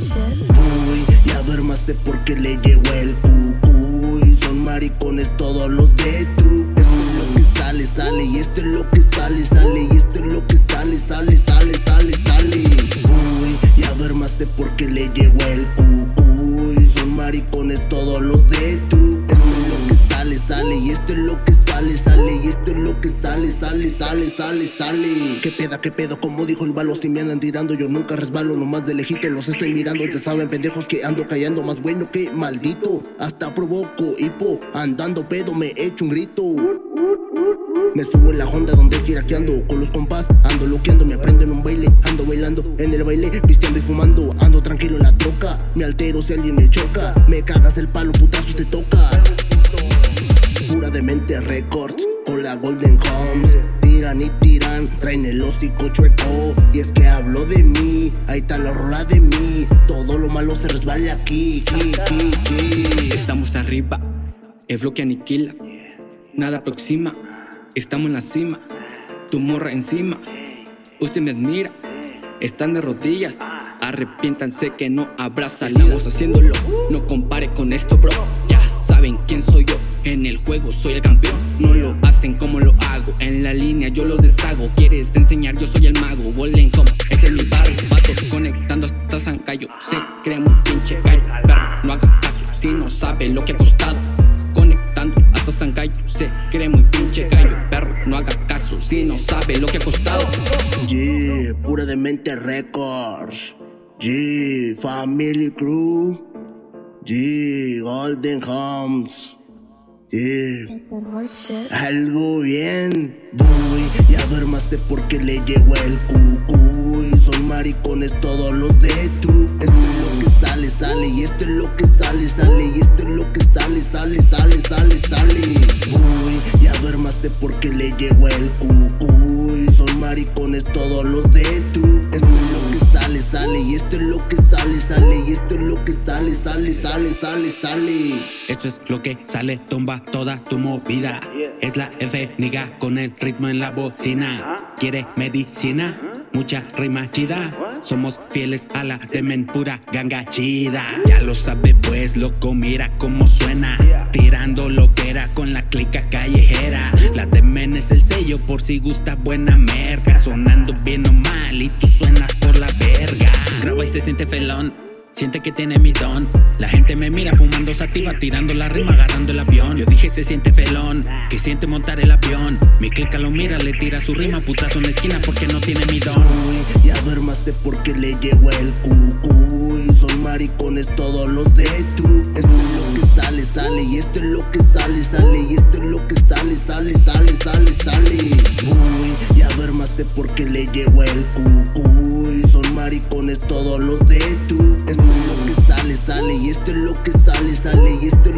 Uy, ya duérmase porque le llegó el cucuy. Son maricones todos los de tu. Esto es lo que sale, sale. Y esto es lo que sale, sale. Y esto es lo que sale, sale, sale, sale, sale. Uy, ya duérmase porque le llegó el cucuy. ¿Qué peda, qué pedo? Como dijo el balo, si me andan tirando, yo nunca resbalo. Nomás de lejito los estoy mirando. Ya saben, pendejos, que ando callando. Más bueno que maldito. Hasta provoco hipo. Andando pedo, me echo un grito. Me subo en la Honda donde quiera que ando Con los compas, ando loqueando Me aprendo en un baile, ando bailando En el baile, pisteando y fumando Ando tranquilo en la troca Me altero si alguien me choca Me cagas el palo, putazos te toca Pura de mente records Con la Golden hocico chueco Y es que hablo de mí Ahí está la rola de mí Todo lo malo se resbala aquí, aquí, aquí, aquí. Estamos arriba, el bloque aniquila, nada aproxima, estamos en la cima, tu morra encima, usted me admira, están de rodillas, arrepiéntanse que no habrá salida. Estamos haciéndolo, no compare con esto, bro. Ya saben quién soy yo, en el juego soy el campeón. Yo los deshago. Quieres enseñar, yo soy el mago. Golden Home, ese es mi barrio, vato, conectando hasta Sancayo. Se cree muy pinche gallo, pero no haga caso si no sabe lo que ha costado. Conectando hasta Sancayo, se cree muy pinche gallo, perro, no haga caso si no sabe lo que ha costado. Yeah, pura de mente records. Yeah, family crew. Yeah, golden homes. Yeah. Algo bien, voy, ya duérmase porque le llegó el cucuy. Son maricones todos los de tu. Esto es lo que sale, sale. Y esto es lo que sale, sale. Y esto es lo que sale, sale, sale, sale, sale. Voy, ya duérmase porque le llegó el cucuy. Son maricones todos los de tu. Esto es lo que sale, tumba toda tu movida. Es la F niga con el ritmo en la bocina. ¿Quiere medicina? Mucha rima chida. Somos fieles a la demen pura ganga chida. Ya lo sabe, pues loco, mira cómo suena. Tirando lo que era con la clica callejera. La demen es el sello por si gusta buena merca. Sonando bien o mal y tú suenas por la verga. Graba y se siente felón. Siente que tiene mi don. La gente me mira fumando sativa, tirando la rima, agarrando el avión. Yo dije se siente felón, que siente montar el avión. Mi clica lo mira, le tira su rima, putazo en la esquina porque no tiene mi don. Uy, ya duérmase porque le llegó el cucuy. Son maricones todos los de tu. Esto es lo que sale, sale. Y esto es lo que sale, sale. Y esto es lo que sale, sale, sale, sale, sale. Uy, ya duérmase porque le llegó el cucuy. Son maricones todos los de tu. Esto es lo que sale, sale. Y esto es